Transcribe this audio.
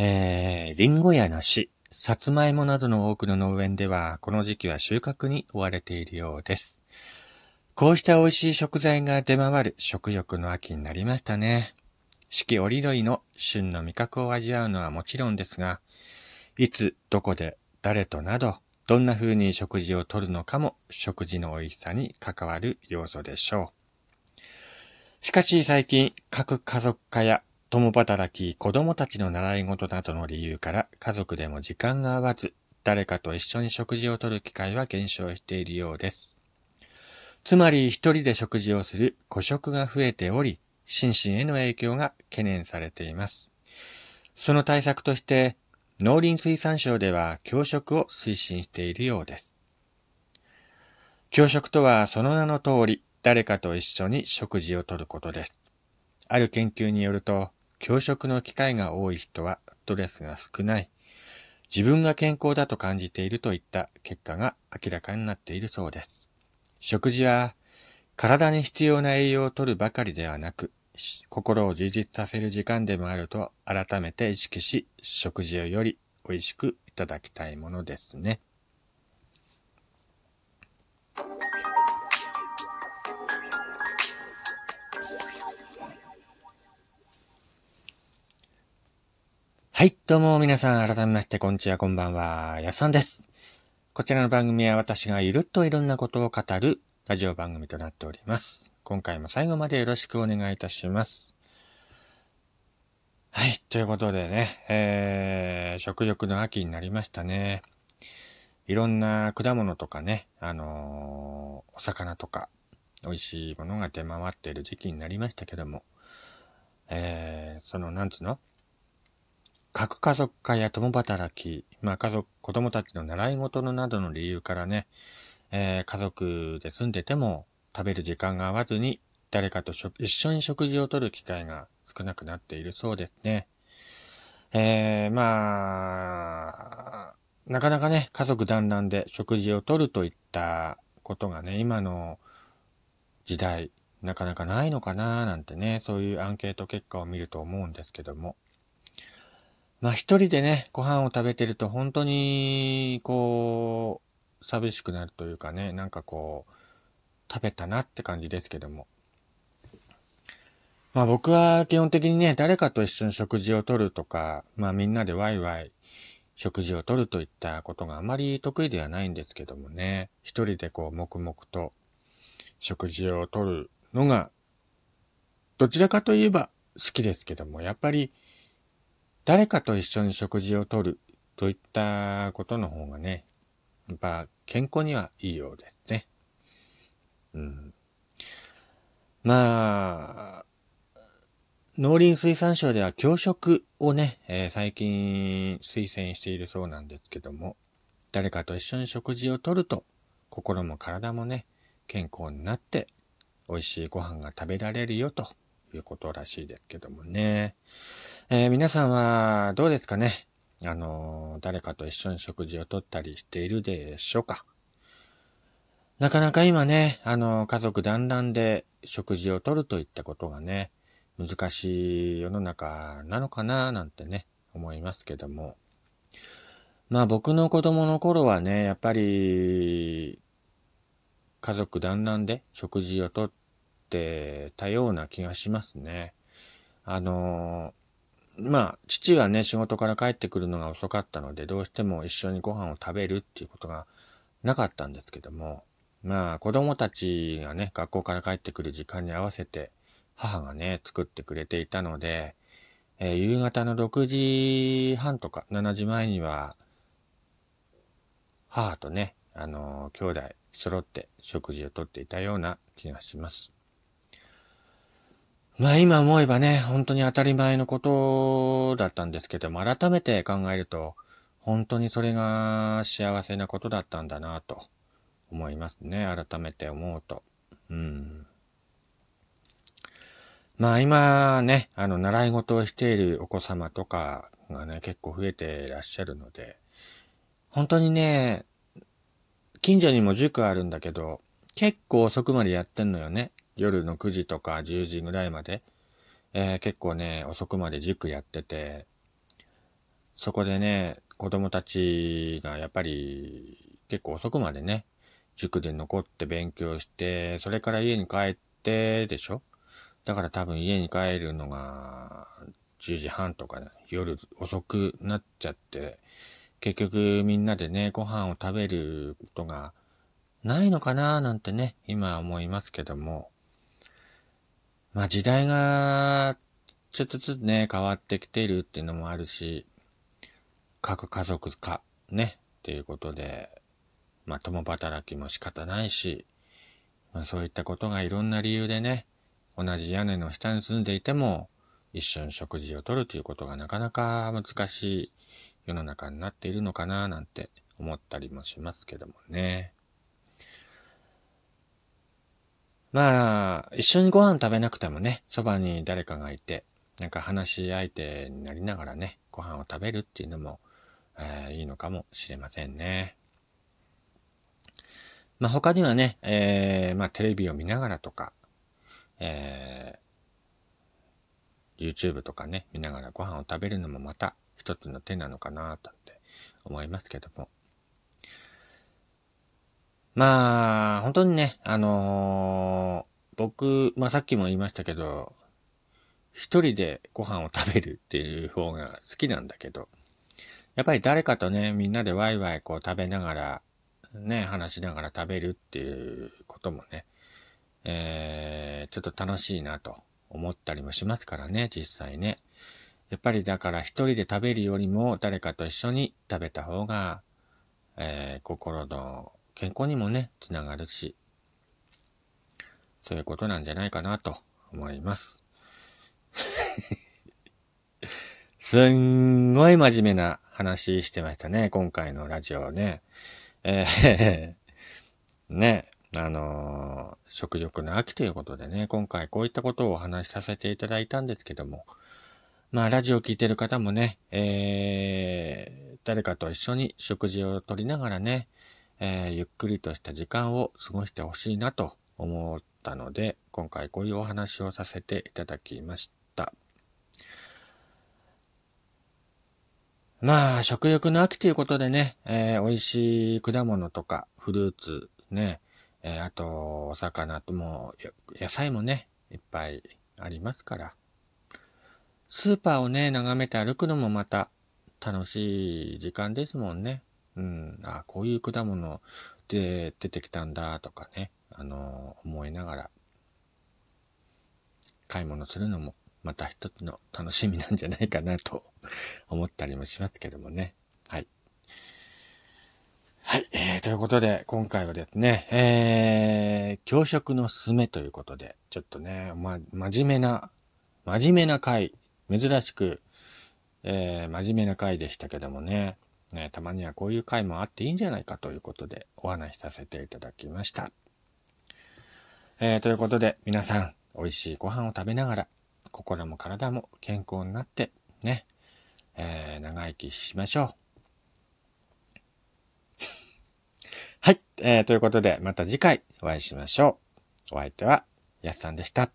えー、リンゴや梨、さつまいもなどの多くの農園では、この時期は収穫に追われているようです。こうした美味しい食材が出回る食欲の秋になりましたね。四季折々の旬の味覚を味わうのはもちろんですが、いつ、どこで、誰となど、どんな風に食事をとるのかも食事の美味しさに関わる要素でしょう。しかし最近、各家族化や共働き、子供たちの習い事などの理由から家族でも時間が合わず、誰かと一緒に食事をとる機会は減少しているようです。つまり一人で食事をする孤食が増えており、心身への影響が懸念されています。その対策として、農林水産省では教職を推進しているようです。教職とはその名の通り、誰かと一緒に食事をとることです。ある研究によると、教職の機会が多い人はストレスが少ない、自分が健康だと感じているといった結果が明らかになっているそうです。食事は体に必要な栄養をとるばかりではなく、心を充実させる時間でもあると改めて意識し、食事をより美味しくいただきたいものですね。はい、どうも皆さん改めましてこんにちは、こんばんは、やっさんです。こちらの番組は私がゆるっといろんなことを語るラジオ番組となっております。今回も最後までよろしくお願いいたします。はい、ということでね、えー、食欲の秋になりましたね。いろんな果物とかね、あのー、お魚とか、美味しいものが出回っている時期になりましたけども、えー、その、なんつうの？核家族化や共働き、まあ家族、子供たちの習い事のなどの理由からね、えー、家族で住んでても食べる時間が合わずに誰かと一緒に食事をとる機会が少なくなっているそうですね。えー、まあ、なかなかね、家族団らんで食事をとるといったことがね、今の時代、なかなかないのかななんてね、そういうアンケート結果を見ると思うんですけども。まあ一人でね、ご飯を食べてると本当に、こう、寂しくなるというかね、なんかこう、食べたなって感じですけども。まあ僕は基本的にね、誰かと一緒に食事をとるとか、まあみんなでワイワイ食事をとるといったことがあまり得意ではないんですけどもね、一人でこう黙々と食事をとるのが、どちらかといえば好きですけども、やっぱり誰かと一緒に食事をとるといったことの方がね、やっぱ健康にはいいようですね。うん。まあ、農林水産省では教職をね、えー、最近推薦しているそうなんですけども、誰かと一緒に食事をとると、心も体もね、健康になって、美味しいご飯が食べられるよということらしいですけどもね。えー、皆さんはどうですかね？あのー、誰かと一緒に食事をとったりしているでしょうか？なかなか今ね、あのー、家族団らんで食事をとるといったことがね、難しい世の中なのかななんてね、思いますけども。まあ僕の子供の頃はね、やっぱり、家族団らんで食事をとってたような気がしますね。あのまあ、父はね、仕事から帰ってくるのが遅かったので、どうしても一緒にご飯を食べるっていうことがなかったんですけども、まあ、子供たちがね、学校から帰ってくる時間に合わせて、母がね、作ってくれていたので、えー、夕方の6時半とか7時前には、母とね、あのー、兄弟揃って食事をとっていたような気がします。まあ今思えばね、本当に当たり前のことだったんですけども、改めて考えると、本当にそれが幸せなことだったんだなと思いますね。改めて思うと。うん。まあ今ね、あの、習い事をしているお子様とかがね、結構増えていらっしゃるので、本当にね、近所にも塾あるんだけど、結構遅くまでやってんのよね。夜の9時とか10時ぐらいまで、えー、結構ね、遅くまで塾やってて、そこでね、子供たちがやっぱり結構遅くまでね、塾で残って勉強して、それから家に帰ってでしょ？だから多分家に帰るのが10時半とか、ね、夜遅くなっちゃって、結局みんなでね、ご飯を食べることがないのかななんてね、今思いますけども。まあ時代がちょっとずつね、変わってきているっていうのもあるし、各家族か、ね、っていうことで、まあ共働きも仕方ないし、まあそういったことがいろんな理由でね、同じ屋根の下に住んでいても、一緒に食事をとるということがなかなか難しい世の中になっているのかななんて思ったりもしますけどもね。まあ、一緒にご飯食べなくてもね、そばに誰かがいて、なんか話し相手になりながらね、ご飯を食べるっていうのも、えー、いいのかもしれませんね。まあ他にはね、えー、まあテレビを見ながらとか、えー、YouTube とかね、見ながらご飯を食べるのもまた一つの手なのかな、とって思いますけども。まあ、本当にね、あのー、僕、まあさっきも言いましたけど、一人でご飯を食べるっていう方が好きなんだけど、やっぱり誰かとね、みんなでワイワイこう食べながら、ね、話しながら食べるっていうこともね、えー、ちょっと楽しいなと思ったりもしますからね、実際ね。やっぱりだから一人で食べるよりも誰かと一緒に食べた方が、えー、心の健康にもね、つながるし、そういうことなんじゃないかなと思います。すんごい真面目な話してましたね、今回のラジオね。えー、ね、あのー、食欲の秋ということでね、今回こういったことをお話しさせていただいたんですけども、まあ、ラジオを聴いてる方もね、えー、誰かと一緒に食事をとりながらね、えー、ゆっくりとした時間を過ごしてほしいなと思ったので、今回こういうお話をさせていただきました。まあ、食欲の秋ということでね、えー、美味しい果物とかフルーツね、えー、あと、お魚とも、野菜もね、いっぱいありますから。スーパーをね、眺めて歩くのもまた楽しい時間ですもんね。うん、あ、こういう果物で出てきたんだとかね、あの、思いながら買い物するのもまた一つの楽しみなんじゃないかなと 思ったりもしますけどもね。はい。はい。えー、ということで、今回はですね、えー、教職のすすめということで、ちょっとね、ま、真面目な、真面目な回、珍しく、えー、真面目な回でしたけどもね、ね、たまにはこういう回もあっていいんじゃないかということでお話しさせていただきました。えー、ということで皆さん美味しいご飯を食べながら心も体も健康になってね、えー、長生きしましょう。はい、えー、ということでまた次回お会いしましょう。お相手はやすさんでした。